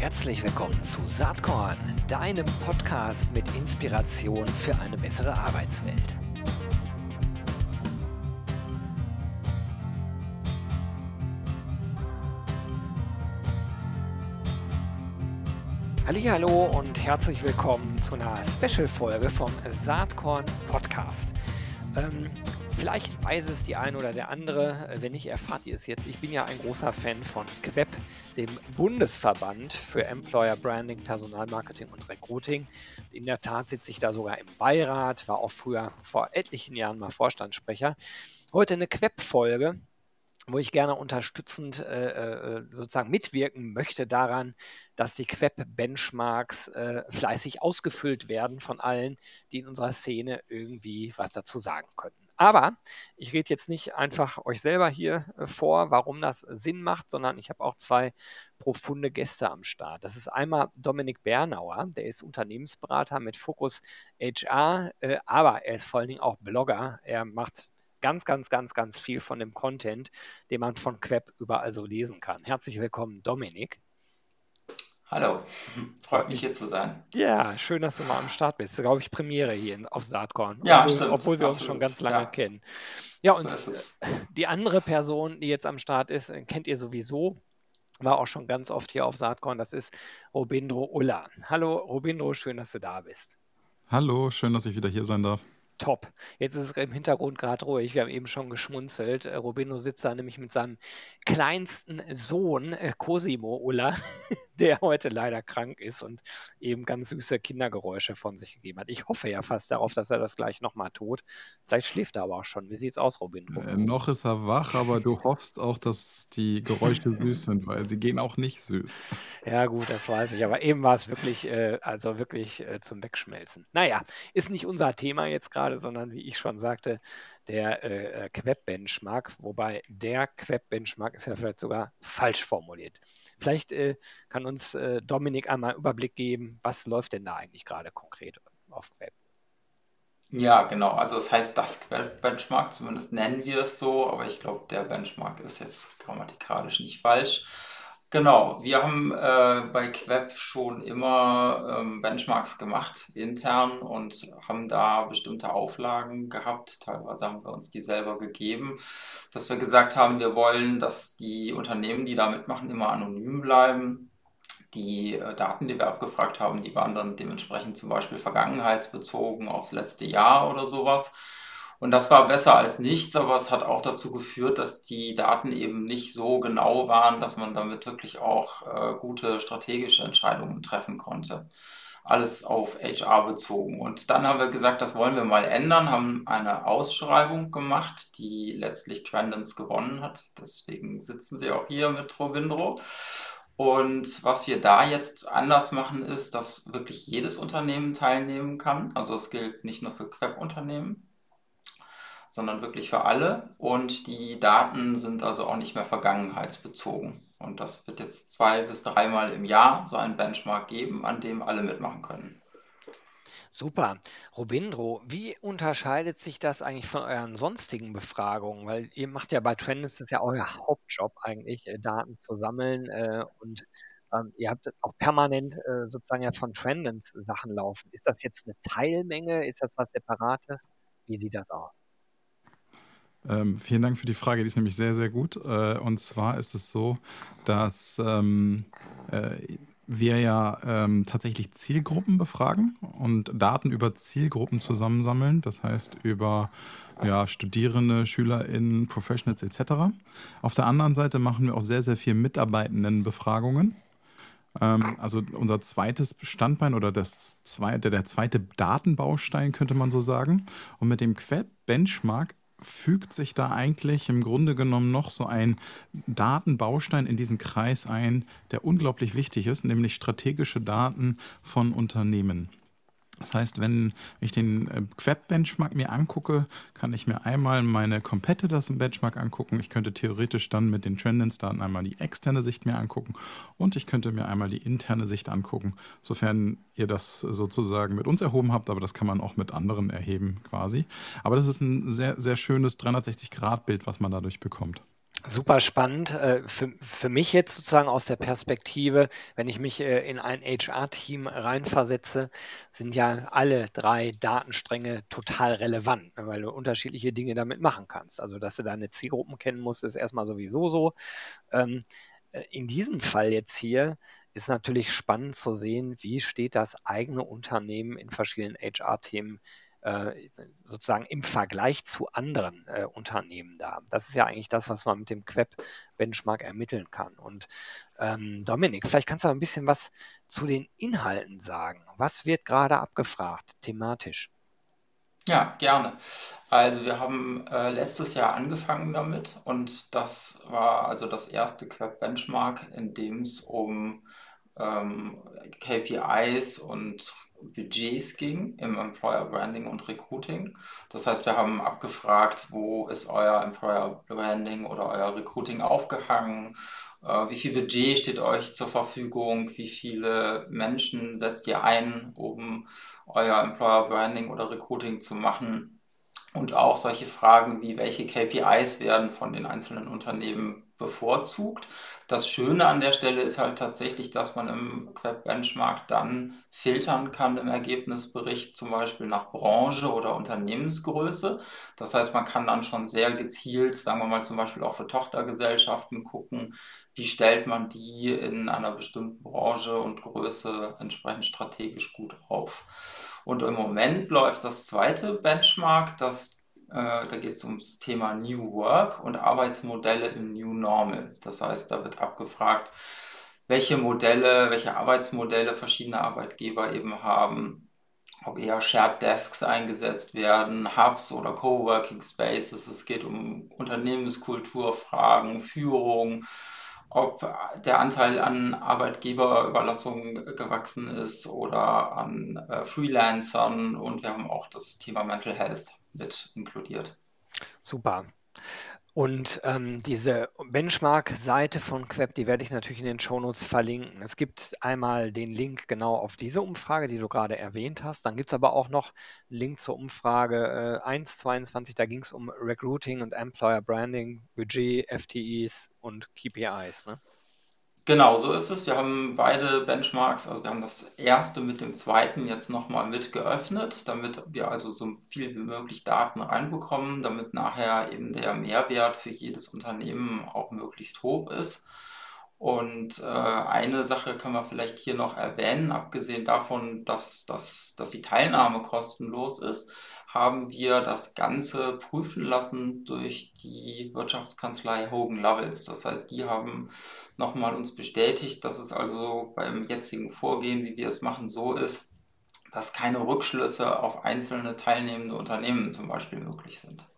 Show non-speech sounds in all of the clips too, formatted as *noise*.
Herzlich willkommen zu Saatkorn, deinem Podcast mit Inspiration für eine bessere Arbeitswelt. Hallo und herzlich willkommen zu einer Special-Folge vom Saatkorn Podcast. Ähm, Vielleicht weiß es die eine oder der andere, äh, wenn nicht, erfahrt ihr es jetzt. Ich bin ja ein großer Fan von QEP, dem Bundesverband für Employer Branding, Personalmarketing und Recruiting. In der Tat sitze ich da sogar im Beirat, war auch früher vor etlichen Jahren mal Vorstandssprecher. Heute eine QEP-Folge, wo ich gerne unterstützend äh, äh, sozusagen mitwirken möchte daran, dass die QEP-Benchmarks äh, fleißig ausgefüllt werden von allen, die in unserer Szene irgendwie was dazu sagen könnten. Aber ich rede jetzt nicht einfach euch selber hier äh, vor, warum das Sinn macht, sondern ich habe auch zwei profunde Gäste am Start. Das ist einmal Dominik Bernauer, der ist Unternehmensberater mit Fokus HR, äh, aber er ist vor allen Dingen auch Blogger. Er macht ganz, ganz, ganz, ganz viel von dem Content, den man von Queb überall so lesen kann. Herzlich willkommen, Dominik. Hallo, *laughs* freut mich hier zu sein. Ja, schön, dass du mal am Start bist. Glaube ich, Premiere hier auf Saatkorn. Ja, obwohl, stimmt. Obwohl wir uns schon ganz lange Ja, kennen. Ja, so und ist äh, die andere Person, die jetzt am Start ist, äh, kennt ihr sowieso. War auch schon ganz oft hier auf Saatkorn. Das ist Robindro Ulla. Hallo, Robindro, schön, dass du da bist. Hallo, schön, dass ich wieder hier sein darf. Top. Jetzt ist es im Hintergrund gerade ruhig. Wir haben eben schon geschmunzelt. Äh, Robino sitzt da nämlich mit seinem kleinsten Sohn, äh, Cosimo Ulla, *laughs* der heute leider krank ist und eben ganz süße Kindergeräusche von sich gegeben hat. Ich hoffe ja fast darauf, dass er das gleich nochmal tut. Vielleicht schläft er aber auch schon. Wie sieht's aus, Robino? Äh, noch ist er wach, aber du hoffst auch, dass die Geräusche *laughs* süß sind, weil sie gehen auch nicht süß. Ja, gut, das weiß ich. Aber eben war es wirklich, äh, also wirklich äh, zum Wegschmelzen. Naja, ist nicht unser Thema jetzt gerade, sondern wie ich schon sagte, der äh, äh, Queb-Benchmark. Wobei der Queb-Benchmark ist ja vielleicht sogar falsch formuliert. Vielleicht äh, kann uns äh, Dominik einmal einen Überblick geben, was läuft denn da eigentlich gerade konkret auf Queb? Ja, genau. Also es heißt das Benchmark, zumindest nennen wir es so, aber ich glaube, der Benchmark ist jetzt grammatikalisch nicht falsch. Genau, wir haben äh, bei Queb schon immer ähm, Benchmarks gemacht, intern, und haben da bestimmte Auflagen gehabt. Teilweise haben wir uns die selber gegeben, dass wir gesagt haben, wir wollen, dass die Unternehmen, die da mitmachen, immer anonym bleiben. Die äh, Daten, die wir abgefragt haben, die waren dann dementsprechend zum Beispiel vergangenheitsbezogen aufs letzte Jahr oder sowas. Und das war besser als nichts, aber es hat auch dazu geführt, dass die Daten eben nicht so genau waren, dass man damit wirklich auch äh, gute strategische Entscheidungen treffen konnte. Alles auf HR bezogen. Und dann haben wir gesagt, das wollen wir mal ändern, haben eine Ausschreibung gemacht, die letztlich Trendens gewonnen hat. Deswegen sitzen sie auch hier mit Robindro. Und was wir da jetzt anders machen, ist, dass wirklich jedes Unternehmen teilnehmen kann. Also es gilt nicht nur für Queb-Unternehmen, sondern wirklich für alle. Und die Daten sind also auch nicht mehr vergangenheitsbezogen. Und das wird jetzt zwei bis dreimal im Jahr so ein Benchmark geben, an dem alle mitmachen können. Super. Robindro, wie unterscheidet sich das eigentlich von euren sonstigen Befragungen? Weil ihr macht ja bei Trends, ist ja euer Hauptjob eigentlich, äh, Daten zu sammeln äh, und ähm, ihr habt auch permanent äh, sozusagen ja von Trendens Sachen laufen. Ist das jetzt eine Teilmenge? Ist das was Separates? Wie sieht das aus? Ähm, vielen Dank für die Frage, die ist nämlich sehr, sehr gut. Äh, und zwar ist es so, dass ähm, äh, wir ja ähm, tatsächlich Zielgruppen befragen und Daten über Zielgruppen zusammensammeln, das heißt über ja, Studierende, SchülerInnen, Professionals etc. Auf der anderen Seite machen wir auch sehr, sehr viel Mitarbeitendenbefragungen. Ähm, also unser zweites Standbein oder das zweite, der zweite Datenbaustein könnte man so sagen. Und mit dem Queb-Benchmark fügt sich da eigentlich im Grunde genommen noch so ein Datenbaustein in diesen Kreis ein, der unglaublich wichtig ist, nämlich strategische Daten von Unternehmen. Das heißt, wenn ich den äh, Queb-Benchmark mir angucke, kann ich mir einmal meine Competitors im Benchmark angucken. Ich könnte theoretisch dann mit den Trendens-Daten einmal die externe Sicht mir angucken und ich könnte mir einmal die interne Sicht angucken, sofern ihr das sozusagen mit uns erhoben habt, aber das kann man auch mit anderen erheben quasi. Aber das ist ein sehr, sehr schönes 360-Grad-Bild, was man dadurch bekommt. Super spannend. Äh, für, für mich jetzt sozusagen aus der Perspektive, wenn ich mich äh, in ein HR-Team reinversetze, sind ja alle drei Datenstränge total relevant, ne, weil du unterschiedliche Dinge damit machen kannst. Also, dass du deine Zielgruppen kennen musst, ist erstmal sowieso so. Ähm, äh, in diesem Fall jetzt hier ist natürlich spannend zu sehen, wie steht das eigene Unternehmen in verschiedenen HR-Themen sozusagen im Vergleich zu anderen äh, Unternehmen da. Das ist ja eigentlich das, was man mit dem Queb-Benchmark ermitteln kann. Und ähm, Dominik, vielleicht kannst du ein bisschen was zu den Inhalten sagen. Was wird gerade abgefragt thematisch? Ja, gerne. Also wir haben äh, letztes Jahr angefangen damit und das war also das erste Queb-Benchmark, in dem es um ähm, KPIs und Budgets ging im Employer Branding und Recruiting. Das heißt, wir haben abgefragt, wo ist euer Employer Branding oder euer Recruiting aufgehangen? Äh, wie viel Budget steht euch zur Verfügung? Wie viele Menschen setzt ihr ein, um euer Employer Branding oder Recruiting zu machen? Und auch solche Fragen wie, welche KPIs werden von den einzelnen Unternehmen bevorzugt. Das Schöne an der Stelle ist halt tatsächlich, dass man im Queb Benchmark dann filtern kann im Ergebnisbericht, zum Beispiel nach Branche oder Unternehmensgröße. Das heißt, man kann dann schon sehr gezielt, sagen wir mal zum Beispiel auch für Tochtergesellschaften gucken, wie stellt man die in einer bestimmten Branche und Größe entsprechend strategisch gut auf. Und im Moment läuft das zweite Benchmark, das da geht es ums Thema New Work und Arbeitsmodelle im New Normal. Das heißt, da wird abgefragt, welche Modelle, welche Arbeitsmodelle verschiedene Arbeitgeber eben haben, ob eher Shared Desks eingesetzt werden, Hubs oder Coworking Spaces. Es geht um Unternehmenskulturfragen, Führung, ob der Anteil an Arbeitgeberüberlassung gewachsen ist oder an äh, Freelancern und wir haben auch das Thema Mental Health mit inkludiert. Super. Und ähm, diese Benchmark-Seite von Queb, die werde ich natürlich in den Shownotes verlinken. Es gibt einmal den Link genau auf diese Umfrage, die du gerade erwähnt hast. Dann gibt es aber auch noch einen Link zur Umfrage äh, 1.22, da ging es um Recruiting und Employer Branding, Budget, FTEs und KPIs. Ne? Genau, so ist es. Wir haben beide Benchmarks, also wir haben das erste mit dem zweiten jetzt nochmal mit geöffnet, damit wir also so viel wie möglich Daten reinbekommen, damit nachher eben der Mehrwert für jedes Unternehmen auch möglichst hoch ist. Und äh, eine Sache kann man vielleicht hier noch erwähnen, abgesehen davon, dass, dass, dass die Teilnahme kostenlos ist, haben wir das Ganze prüfen lassen durch die Wirtschaftskanzlei Hogan Lovells. Das heißt, die haben nochmal uns bestätigt, dass es also beim jetzigen Vorgehen, wie wir es machen, so ist, dass keine Rückschlüsse auf einzelne teilnehmende Unternehmen zum Beispiel möglich sind.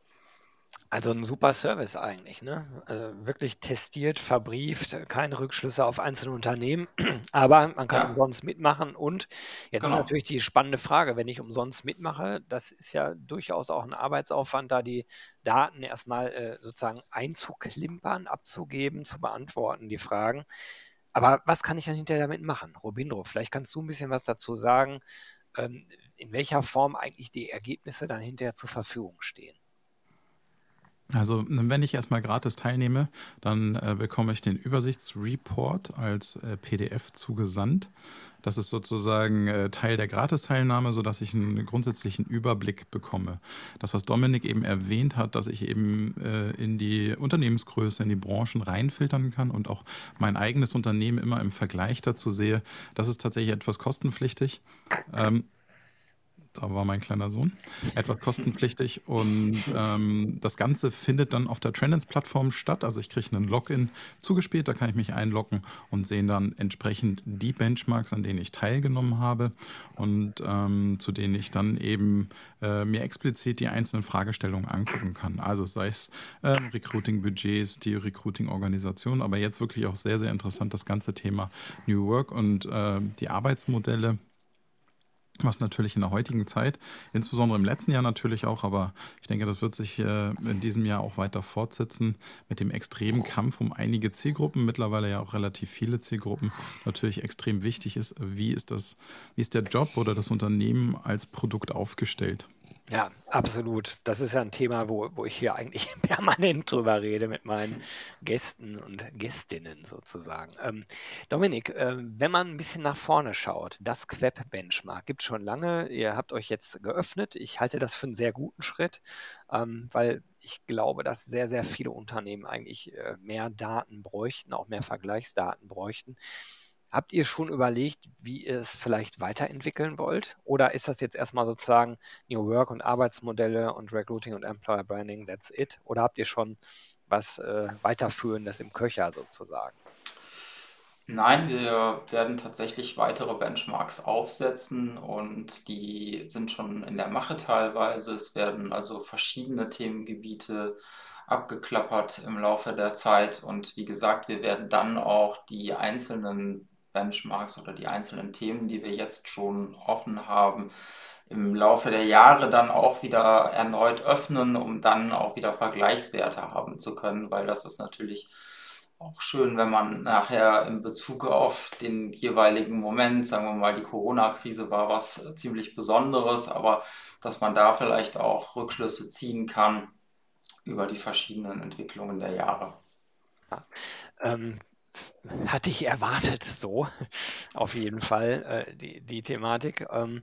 Also ein super Service eigentlich, ne? Äh, wirklich testiert, verbrieft, keine Rückschlüsse auf einzelne Unternehmen, *clears throat* aber man kann Ja, umsonst mitmachen. Und jetzt ist genau. natürlich die spannende Frage, wenn ich umsonst mitmache, das ist ja durchaus auch ein Arbeitsaufwand, da die Daten erstmal äh, sozusagen einzuklimpern, abzugeben, zu beantworten, die Fragen. Aber was kann ich dann hinterher damit machen? Robindro, vielleicht kannst du ein bisschen was dazu sagen, ähm, in welcher Form eigentlich die Ergebnisse dann hinterher zur Verfügung stehen. Also, wenn ich erstmal gratis teilnehme, dann äh, bekomme ich den Übersichtsreport als äh, PDF zugesandt. Das ist sozusagen äh, Teil der Gratisteilnahme, sodass ich einen grundsätzlichen Überblick bekomme. Das, was Dominik eben erwähnt hat, dass ich eben äh, in die Unternehmensgröße, in die Branchen reinfiltern kann und auch mein eigenes Unternehmen immer im Vergleich dazu sehe, das ist tatsächlich etwas kostenpflichtig. Ähm, da war mein kleiner Sohn, etwas kostenpflichtig. Und ähm, das Ganze findet dann auf der Trendens-Plattform statt. Also ich kriege einen Login zugespielt, da kann ich mich einloggen und sehen dann entsprechend die Benchmarks, an denen ich teilgenommen habe und ähm, zu denen ich dann eben äh, mir explizit die einzelnen Fragestellungen angucken kann. Also sei es äh, Recruiting-Budgets, die Recruiting-Organisation, aber jetzt wirklich auch sehr, sehr interessant das ganze Thema New Work und äh, die Arbeitsmodelle was natürlich in der heutigen Zeit, insbesondere im letzten Jahr natürlich auch, aber ich denke, das wird sich äh, in diesem Jahr auch weiter fortsetzen mit dem extremen Kampf um einige Zielgruppen, mittlerweile ja auch relativ viele Zielgruppen, natürlich extrem wichtig ist, wie ist das, wie ist der Job oder das Unternehmen als Produkt aufgestellt. Ja, absolut. Das ist ja ein Thema, wo, wo ich hier eigentlich *laughs* permanent drüber rede mit meinen Gästen und Gästinnen sozusagen. Ähm, Dominik, äh, wenn man ein bisschen nach vorne schaut, das Queb-Benchmark gibt es schon lange. Ihr habt euch jetzt geöffnet. Ich halte das für einen sehr guten Schritt, ähm, weil ich glaube, dass sehr, sehr viele Unternehmen eigentlich äh, mehr Daten bräuchten, auch mehr Vergleichsdaten bräuchten. Habt ihr schon überlegt, wie ihr es vielleicht weiterentwickeln wollt? Oder ist das jetzt erstmal sozusagen New Work und Arbeitsmodelle und Recruiting und Employer Branding, that's it? Oder habt ihr schon was äh, weiterführendes im Köcher sozusagen? Nein, wir werden tatsächlich weitere Benchmarks aufsetzen und die sind schon in der Mache teilweise. Es werden also verschiedene Themengebiete abgeklappert im Laufe der Zeit und wie gesagt, wir werden dann auch die einzelnen Benchmarks oder die einzelnen Themen, die wir jetzt schon offen haben, im Laufe der Jahre dann auch wieder erneut öffnen, um dann auch wieder Vergleichswerte haben zu können, weil das ist natürlich auch schön, wenn man nachher in Bezug auf den jeweiligen Moment, sagen wir mal, die Corona-Krise war was ziemlich Besonderes, aber dass man da vielleicht auch Rückschlüsse ziehen kann über die verschiedenen Entwicklungen der Jahre. Ja. Ähm, hatte ich erwartet so, auf jeden Fall, äh, die, die Thematik. Ähm,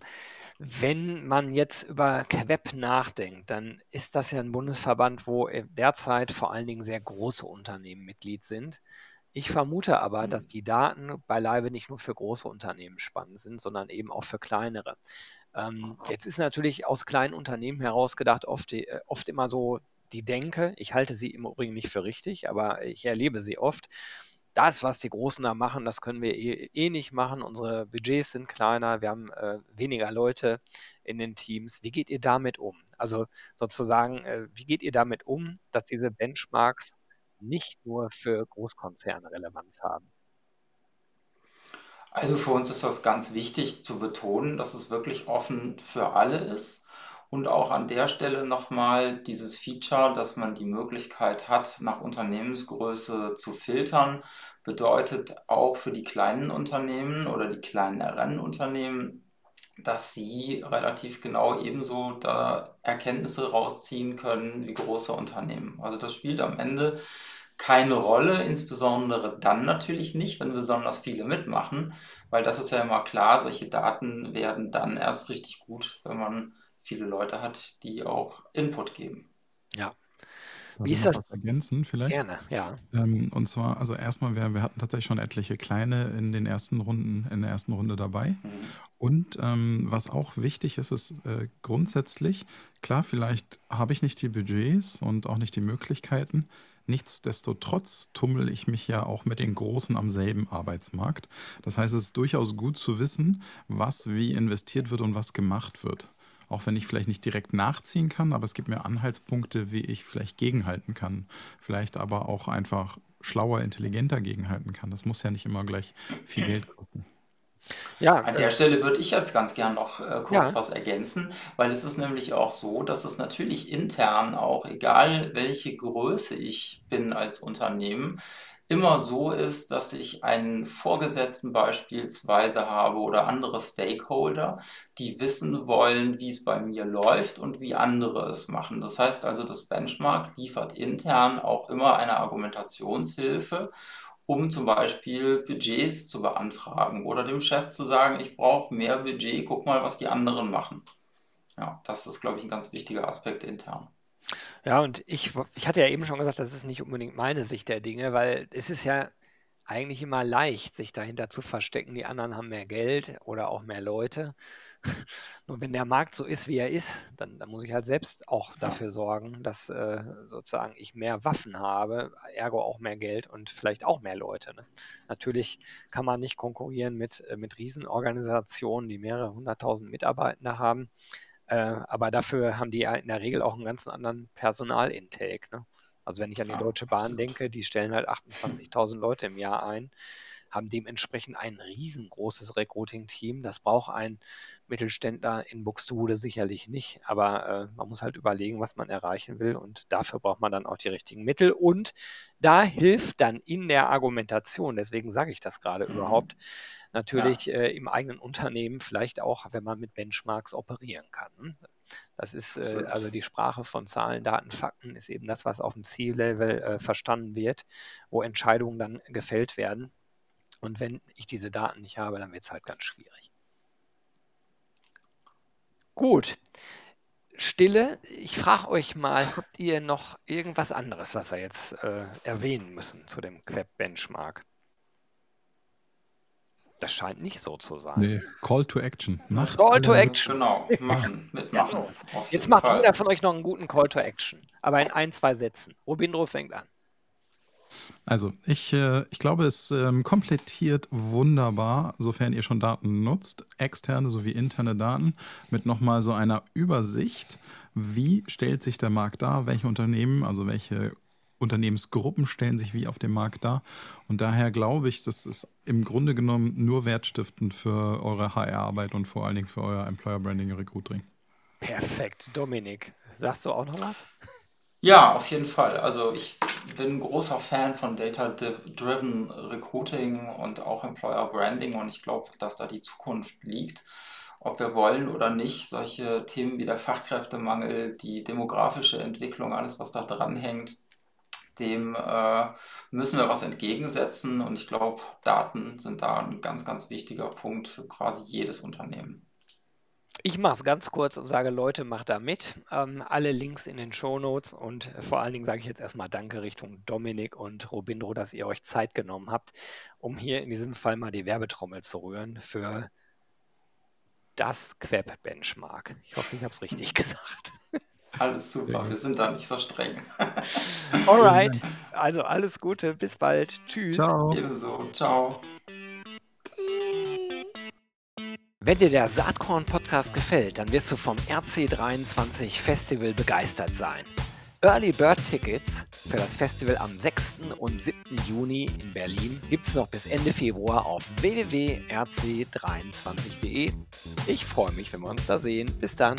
wenn man jetzt über Queb nachdenkt, dann ist das ja ein Bundesverband, wo derzeit vor allen Dingen sehr große Unternehmen Mitglied sind. Ich vermute aber, mhm. dass die Daten beileibe nicht nur für große Unternehmen spannend sind, sondern eben auch für kleinere. Ähm, jetzt ist natürlich aus kleinen Unternehmen herausgedacht oft, äh, oft immer so die Denke, ich halte sie im Übrigen nicht für richtig, aber ich erlebe sie oft, das, was die Großen da machen, das können wir eh, eh nicht machen. Unsere Budgets sind kleiner, wir haben äh, weniger Leute in den Teams. Wie geht ihr damit um? Also sozusagen, äh, wie geht ihr damit um, dass diese Benchmarks nicht nur für Großkonzerne Relevanz haben? Also für uns ist das ganz wichtig zu betonen, dass es wirklich offen für alle ist und auch an der Stelle nochmal dieses Feature, dass man die Möglichkeit hat, nach Unternehmensgröße zu filtern, bedeutet auch für die kleinen Unternehmen oder die kleineren Unternehmen, dass sie relativ genau ebenso da Erkenntnisse rausziehen können wie große Unternehmen. Also das spielt am Ende keine Rolle, insbesondere dann natürlich nicht, wenn besonders viele mitmachen, weil das ist ja immer klar, solche Daten werden dann erst richtig gut, wenn man viele Leute hat, die auch Input geben. Ja. Wie ist das? Ergänzen vielleicht? Gerne, ja. Ähm, und zwar, also erstmal, wir, wir hatten tatsächlich schon etliche kleine in den ersten Runden, in der ersten Runde dabei. Mhm. Und ähm, was auch wichtig ist, ist äh, grundsätzlich, klar, vielleicht habe ich nicht die Budgets und auch nicht die Möglichkeiten. Nichtsdestotrotz tummel ich mich ja auch mit den Großen am selben Arbeitsmarkt. Das heißt, es ist durchaus gut zu wissen, was wie investiert wird und was gemacht wird auch wenn ich vielleicht nicht direkt nachziehen kann, aber es gibt mir Anhaltspunkte, wie ich vielleicht gegenhalten kann. Vielleicht aber auch einfach schlauer, intelligenter gegenhalten kann. Das muss ja nicht immer gleich viel Geld kosten. Ja, An der äh, Stelle würde ich jetzt ganz gern noch äh, kurz ja. was ergänzen, weil es ist nämlich auch so, dass es natürlich intern auch, egal welche Größe ich bin als Unternehmen, immer so ist, dass ich einen Vorgesetzten beispielsweise habe oder andere Stakeholder, die wissen wollen, wie es bei mir läuft und wie andere es machen. Das heißt also, das Benchmark liefert intern auch immer eine Argumentationshilfe, um zum Beispiel Budgets zu beantragen oder dem Chef zu sagen, ich brauche mehr Budget, guck mal, was die anderen machen. Ja, das ist, glaube ich, ein ganz wichtiger Aspekt intern. Ja, und ich, ich hatte ja eben schon gesagt, das ist nicht unbedingt meine Sicht der Dinge, weil es ist ja eigentlich immer leicht, sich dahinter zu verstecken. Die anderen haben mehr Geld oder auch mehr Leute. *laughs* Nur wenn der Markt so ist, wie er ist, dann, dann muss ich halt selbst auch dafür sorgen, dass äh, sozusagen ich mehr Waffen habe, ergo auch mehr Geld und vielleicht auch mehr Leute. Ne? Natürlich kann man nicht konkurrieren mit, äh, mit Riesenorganisationen, die mehrere hunderttausend Mitarbeiter haben. Äh, aber dafür haben die ja in der Regel auch einen ganz anderen Personalintake. Ne? Also wenn ich an die Deutsche Bahn absolut. denke, die stellen halt 28.000 Leute im Jahr ein, haben dementsprechend ein riesengroßes Recruiting-Team. Das braucht ein Mittelständler in Buxtehude sicherlich nicht, aber äh, man muss halt überlegen, was man erreichen will und dafür braucht man dann auch die richtigen Mittel und da hilft dann in der Argumentation, deswegen sage ich das gerade mhm. überhaupt, natürlich ja. äh, im eigenen Unternehmen vielleicht auch, wenn man mit Benchmarks operieren kann. Das ist äh, also die Sprache von Zahlen, Daten, Fakten ist eben das, was auf dem C-Level äh, verstanden wird, wo Entscheidungen dann gefällt werden. Und wenn ich diese Daten nicht habe, dann wird es halt ganz schwierig. Gut. Stille. Ich frage euch mal, habt ihr noch irgendwas anderes, was wir jetzt äh, erwähnen müssen zu dem Queb-Benchmark? Das scheint nicht so zu sein. Nee, Call to Action. Macht Call to Action. Genau, machen, mitmachen. Ja. Jetzt macht Fall. jeder von euch noch einen guten Call to Action. Aber in ein, zwei Sätzen. Robindro fängt an. Also, ich, äh, ich glaube, es ähm, komplettiert wunderbar, sofern ihr schon Daten nutzt, externe sowie interne Daten, mit nochmal so einer Übersicht. Wie stellt sich der Markt dar? Welche Unternehmen, also welche Unternehmensgruppen stellen sich wie auf dem Markt dar? Und daher glaube ich, das ist im Grunde genommen nur wertstiftend für eure HR-Arbeit und vor allen Dingen für euer Employer Branding und Recruiting. Perfekt. Dominik, sagst du auch noch was? Ja, auf jeden Fall. Also ich bin großer Fan von Data-Driven Recruiting und auch Employer Branding und ich glaube, dass da die Zukunft liegt. Ob wir wollen oder nicht, solche Themen wie der Fachkräftemangel, die demografische Entwicklung, alles, was da dran hängt, dem äh, müssen wir was entgegensetzen und ich glaube, Daten sind da ein ganz, ganz wichtiger Punkt für quasi jedes Unternehmen. Ich mache es ganz kurz und sage, Leute, macht da mit. Ähm, alle Links in den Show Notes und vor allen Dingen sage ich jetzt erstmal Danke Richtung Dominik und Robindro, dass ihr euch Zeit genommen habt, um hier in diesem Fall mal die Werbetrommel zu rühren für das Queb-Benchmark. Ich hoffe, ich habe es richtig *laughs* gesagt. Alles super, wir sind da nicht so streng. Alright, also alles Gute, bis bald. Tschüss. Ciao. Ebenso, ciao. Wenn dir der Saatkorn-Podcast gefällt, dann wirst du vom RC23 Festival begeistert sein. Early Bird Tickets für das Festival am 6. und 7. Juni in Berlin gibt es noch bis Ende Februar auf www.rc23.de. Ich freue mich, wenn wir uns da sehen. Bis dann.